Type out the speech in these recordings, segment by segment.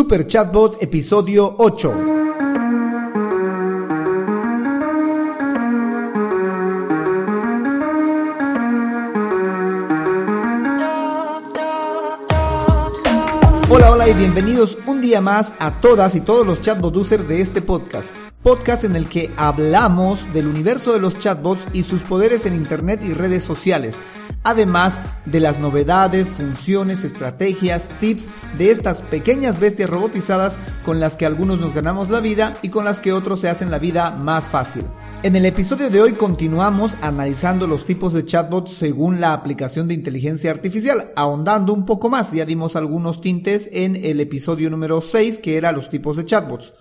Super Chatbot episodio 8. Hola, hola y bienvenidos un día más a todas y todos los chatbot users de este podcast. Podcast en el que hablamos del universo de los chatbots y sus poderes en internet y redes sociales. Además de las novedades, funciones, estrategias, tips de estas pequeñas bestias robotizadas con las que algunos nos ganamos la vida y con las que otros se hacen la vida más fácil. En el episodio de hoy continuamos analizando los tipos de chatbots según la aplicación de inteligencia artificial, ahondando un poco más, ya dimos algunos tintes en el episodio número 6 que era los tipos de chatbots.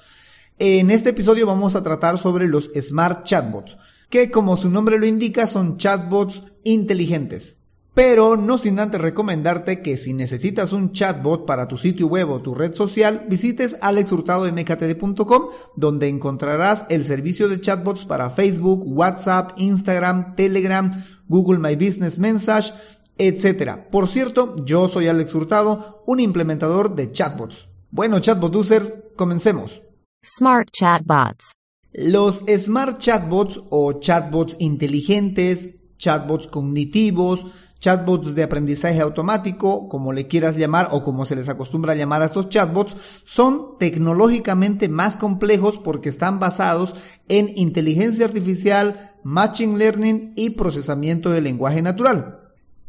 En este episodio vamos a tratar sobre los smart chatbots, que como su nombre lo indica son chatbots inteligentes. Pero no sin antes recomendarte que si necesitas un chatbot para tu sitio web o tu red social, visites alexhurtadomktd.com donde encontrarás el servicio de chatbots para Facebook, WhatsApp, Instagram, Telegram, Google My Business Message, etc. Por cierto, yo soy Alex Hurtado, un implementador de chatbots. Bueno, chatbot users, comencemos. Smart chatbots. Los smart chatbots o chatbots inteligentes, chatbots cognitivos, chatbots de aprendizaje automático, como le quieras llamar o como se les acostumbra llamar a estos chatbots, son tecnológicamente más complejos porque están basados en inteligencia artificial, machine learning y procesamiento del lenguaje natural.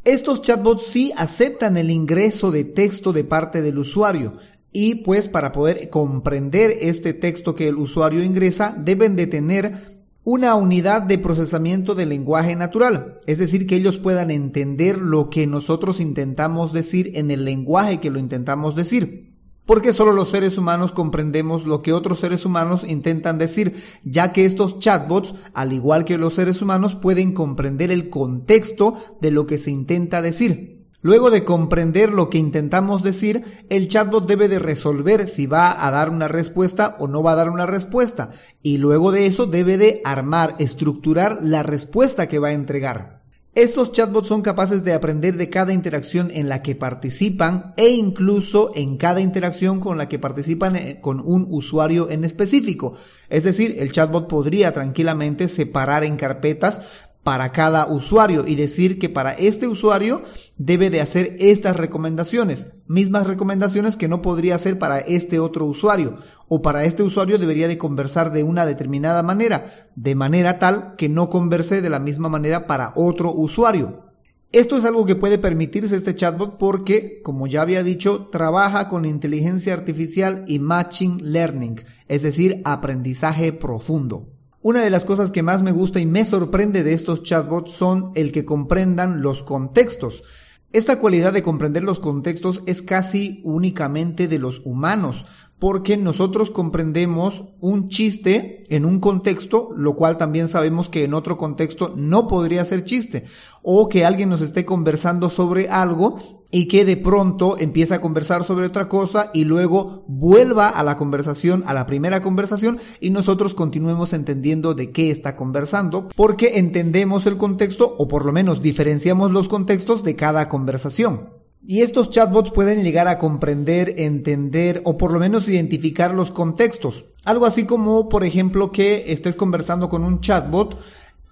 Estos chatbots sí aceptan el ingreso de texto de parte del usuario y pues para poder comprender este texto que el usuario ingresa deben de tener una unidad de procesamiento del lenguaje natural, es decir, que ellos puedan entender lo que nosotros intentamos decir en el lenguaje que lo intentamos decir. Porque solo los seres humanos comprendemos lo que otros seres humanos intentan decir, ya que estos chatbots, al igual que los seres humanos, pueden comprender el contexto de lo que se intenta decir. Luego de comprender lo que intentamos decir, el chatbot debe de resolver si va a dar una respuesta o no va a dar una respuesta. Y luego de eso debe de armar, estructurar la respuesta que va a entregar. Estos chatbots son capaces de aprender de cada interacción en la que participan e incluso en cada interacción con la que participan eh, con un usuario en específico. Es decir, el chatbot podría tranquilamente separar en carpetas para cada usuario y decir que para este usuario debe de hacer estas recomendaciones, mismas recomendaciones que no podría hacer para este otro usuario o para este usuario debería de conversar de una determinada manera, de manera tal que no converse de la misma manera para otro usuario. Esto es algo que puede permitirse este chatbot porque, como ya había dicho, trabaja con inteligencia artificial y machine learning, es decir, aprendizaje profundo. Una de las cosas que más me gusta y me sorprende de estos chatbots son el que comprendan los contextos. Esta cualidad de comprender los contextos es casi únicamente de los humanos, porque nosotros comprendemos un chiste en un contexto, lo cual también sabemos que en otro contexto no podría ser chiste, o que alguien nos esté conversando sobre algo y que de pronto empieza a conversar sobre otra cosa y luego vuelva a la conversación, a la primera conversación y nosotros continuemos entendiendo de qué está conversando porque entendemos el contexto o por lo menos diferenciamos los contextos de cada conversación. Y estos chatbots pueden llegar a comprender, entender o por lo menos identificar los contextos. Algo así como, por ejemplo, que estés conversando con un chatbot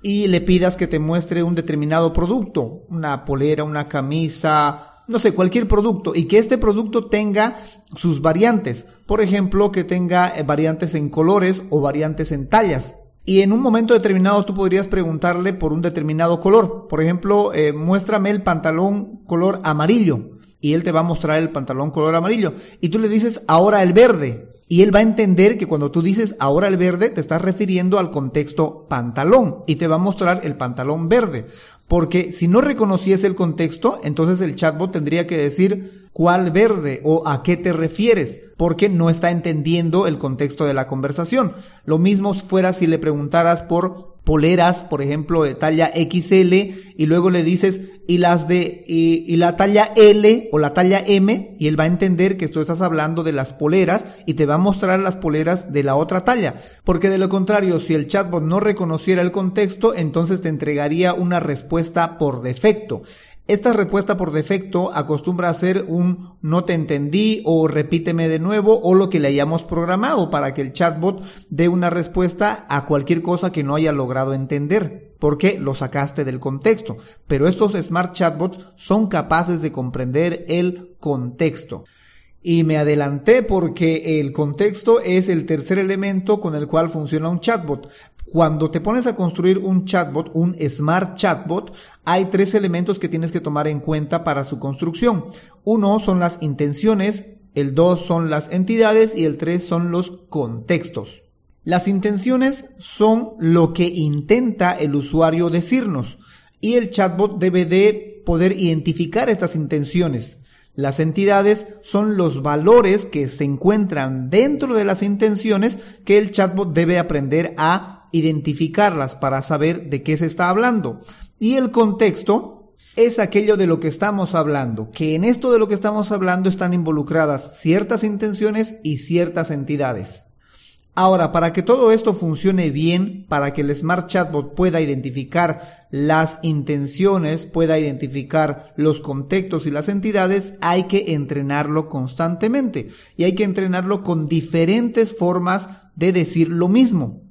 y le pidas que te muestre un determinado producto, una polera, una camisa, no sé, cualquier producto y que este producto tenga sus variantes. Por ejemplo, que tenga eh, variantes en colores o variantes en tallas. Y en un momento determinado tú podrías preguntarle por un determinado color. Por ejemplo, eh, muéstrame el pantalón color amarillo. Y él te va a mostrar el pantalón color amarillo. Y tú le dices ahora el verde. Y él va a entender que cuando tú dices ahora el verde, te estás refiriendo al contexto pantalón y te va a mostrar el pantalón verde. Porque si no reconociese el contexto, entonces el chatbot tendría que decir cuál verde o a qué te refieres, porque no está entendiendo el contexto de la conversación. Lo mismo fuera si le preguntaras por poleras, por ejemplo, de talla XL, y luego le dices, y las de, y, la talla L o la talla M, y él va a entender que tú estás hablando de las poleras y te va a mostrar las poleras de la otra talla. Porque de lo contrario, si el chatbot no reconociera el contexto, entonces te entregaría una respuesta por defecto. Esta respuesta por defecto acostumbra a ser un no te entendí o repíteme de nuevo o lo que le hayamos programado para que el chatbot dé una respuesta a cualquier cosa que no haya logrado entender porque lo sacaste del contexto. Pero estos smart chatbots son capaces de comprender el contexto. Y me adelanté porque el contexto es el tercer elemento con el cual funciona un chatbot. Cuando te pones a construir un chatbot, un smart chatbot, hay tres elementos que tienes que tomar en cuenta para su construcción. Uno son las intenciones, el dos son las entidades y el tres son los contextos. Las intenciones son lo que intenta el usuario decirnos y el chatbot debe de poder identificar estas intenciones. Las entidades son los valores que se encuentran dentro de las intenciones que el chatbot debe aprender a identificarlas para saber de qué se está hablando. Y el contexto es aquello de lo que estamos hablando, que en esto de lo que estamos hablando están involucradas ciertas intenciones y ciertas entidades. Ahora, para que todo esto funcione bien, para que el Smart Chatbot pueda identificar las intenciones, pueda identificar los contextos y las entidades, hay que entrenarlo constantemente y hay que entrenarlo con diferentes formas de decir lo mismo.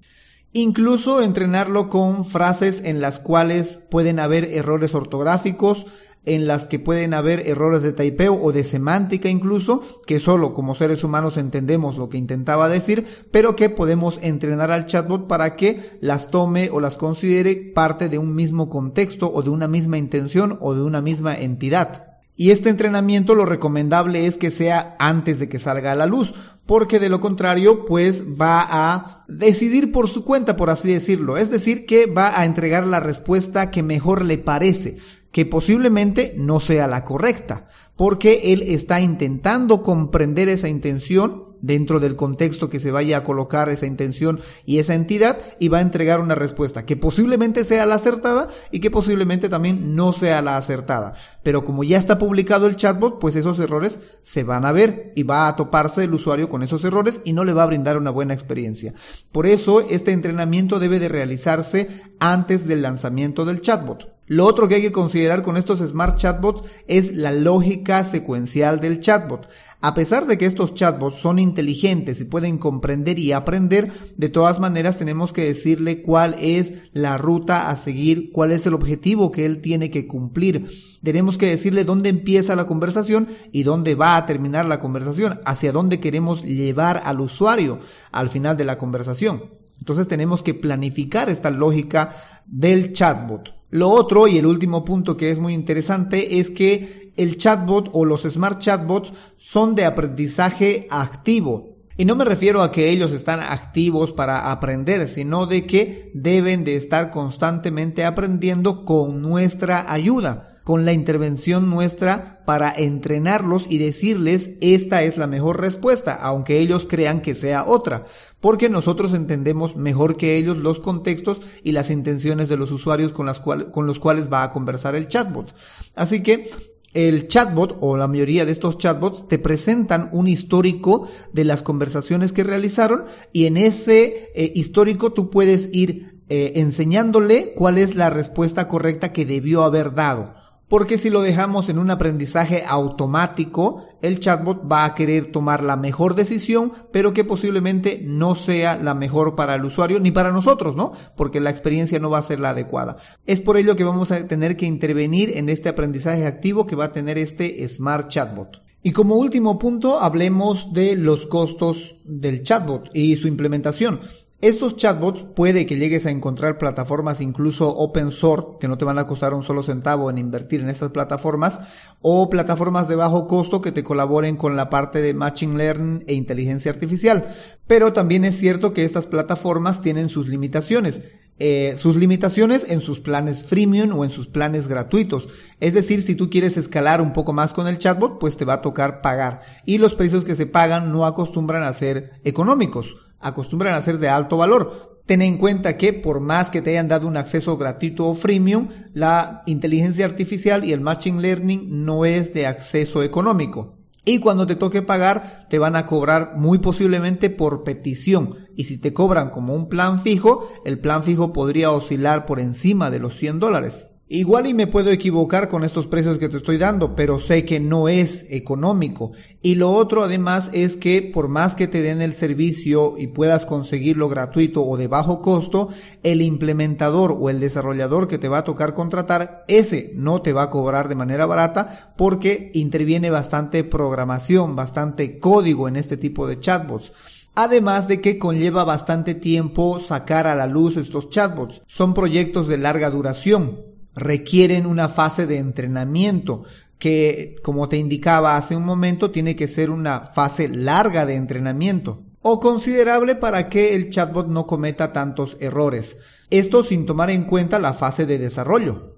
Incluso entrenarlo con frases en las cuales pueden haber errores ortográficos, en las que pueden haber errores de taipeo o de semántica incluso, que solo como seres humanos entendemos lo que intentaba decir, pero que podemos entrenar al chatbot para que las tome o las considere parte de un mismo contexto o de una misma intención o de una misma entidad. Y este entrenamiento lo recomendable es que sea antes de que salga a la luz, porque de lo contrario pues va a decidir por su cuenta, por así decirlo. Es decir, que va a entregar la respuesta que mejor le parece que posiblemente no sea la correcta, porque él está intentando comprender esa intención dentro del contexto que se vaya a colocar esa intención y esa entidad y va a entregar una respuesta que posiblemente sea la acertada y que posiblemente también no sea la acertada. Pero como ya está publicado el chatbot, pues esos errores se van a ver y va a toparse el usuario con esos errores y no le va a brindar una buena experiencia. Por eso este entrenamiento debe de realizarse antes del lanzamiento del chatbot. Lo otro que hay que considerar con estos smart chatbots es la lógica secuencial del chatbot. A pesar de que estos chatbots son inteligentes y pueden comprender y aprender, de todas maneras tenemos que decirle cuál es la ruta a seguir, cuál es el objetivo que él tiene que cumplir. Tenemos que decirle dónde empieza la conversación y dónde va a terminar la conversación, hacia dónde queremos llevar al usuario al final de la conversación. Entonces tenemos que planificar esta lógica del chatbot. Lo otro y el último punto que es muy interesante es que el chatbot o los smart chatbots son de aprendizaje activo. Y no me refiero a que ellos están activos para aprender, sino de que deben de estar constantemente aprendiendo con nuestra ayuda con la intervención nuestra para entrenarlos y decirles esta es la mejor respuesta, aunque ellos crean que sea otra, porque nosotros entendemos mejor que ellos los contextos y las intenciones de los usuarios con, los cuales va a conversar el chatbot. Así que el chatbot o la mayoría de estos chatbots te presentan un histórico de las conversaciones que realizaron y en ese eh, histórico tú puedes ir eh, enseñándole cuál es la respuesta correcta que debió haber dado porque si lo dejamos en un aprendizaje automático, el chatbot va a querer tomar la mejor decisión, pero que posiblemente no sea la mejor para el usuario ni para nosotros, ¿no? Porque la experiencia no va a ser la adecuada. Es por ello que vamos a tener que intervenir en este aprendizaje activo que va a tener este Smart Chatbot. Y como último punto, hablemos de los costos del chatbot y su implementación. Estos chatbots puede que llegues a encontrar plataformas incluso open source que no te van a costar un solo centavo en invertir en estas plataformas o plataformas de bajo costo que te colaboren con la parte de Machine Learning e inteligencia artificial. Pero también es cierto que estas plataformas tienen sus limitaciones. Eh, sus limitaciones en sus planes freemium o en sus planes gratuitos. Es decir, si tú quieres escalar un poco más con el chatbot, pues te va a tocar pagar. Y los precios que se pagan no acostumbran a ser económicos acostumbran a ser de alto valor. Ten en cuenta que por más que te hayan dado un acceso gratuito o freemium, la inteligencia artificial y el machine learning no es de acceso económico. Y cuando te toque pagar, te van a cobrar muy posiblemente por petición. Y si te cobran como un plan fijo, el plan fijo podría oscilar por encima de los 100 dólares. Igual y me puedo equivocar con estos precios que te estoy dando, pero sé que no es económico. Y lo otro además es que por más que te den el servicio y puedas conseguirlo gratuito o de bajo costo, el implementador o el desarrollador que te va a tocar contratar, ese no te va a cobrar de manera barata porque interviene bastante programación, bastante código en este tipo de chatbots. Además de que conlleva bastante tiempo sacar a la luz estos chatbots. Son proyectos de larga duración requieren una fase de entrenamiento que, como te indicaba hace un momento, tiene que ser una fase larga de entrenamiento o considerable para que el chatbot no cometa tantos errores. Esto sin tomar en cuenta la fase de desarrollo,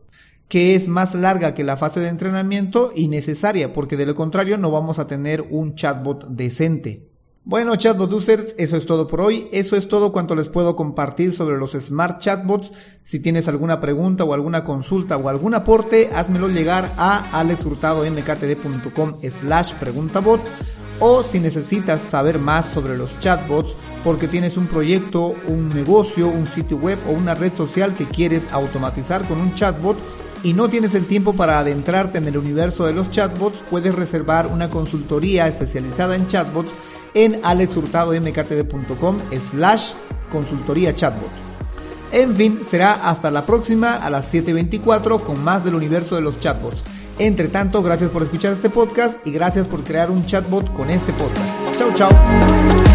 que es más larga que la fase de entrenamiento y necesaria, porque de lo contrario no vamos a tener un chatbot decente. Bueno, chatbot users, eso es todo por hoy. Eso es todo cuanto les puedo compartir sobre los smart chatbots. Si tienes alguna pregunta o alguna consulta o algún aporte, házmelo llegar a alexhurtadomktd.com slash preguntabot. O si necesitas saber más sobre los chatbots porque tienes un proyecto, un negocio, un sitio web o una red social que quieres automatizar con un chatbot y no tienes el tiempo para adentrarte en el universo de los chatbots, puedes reservar una consultoría especializada en chatbots en alexhurtadomktd.com slash consultoría chatbot. En fin, será hasta la próxima a las 7.24 con más del universo de los chatbots. Entre tanto, gracias por escuchar este podcast y gracias por crear un chatbot con este podcast. Chao, chao.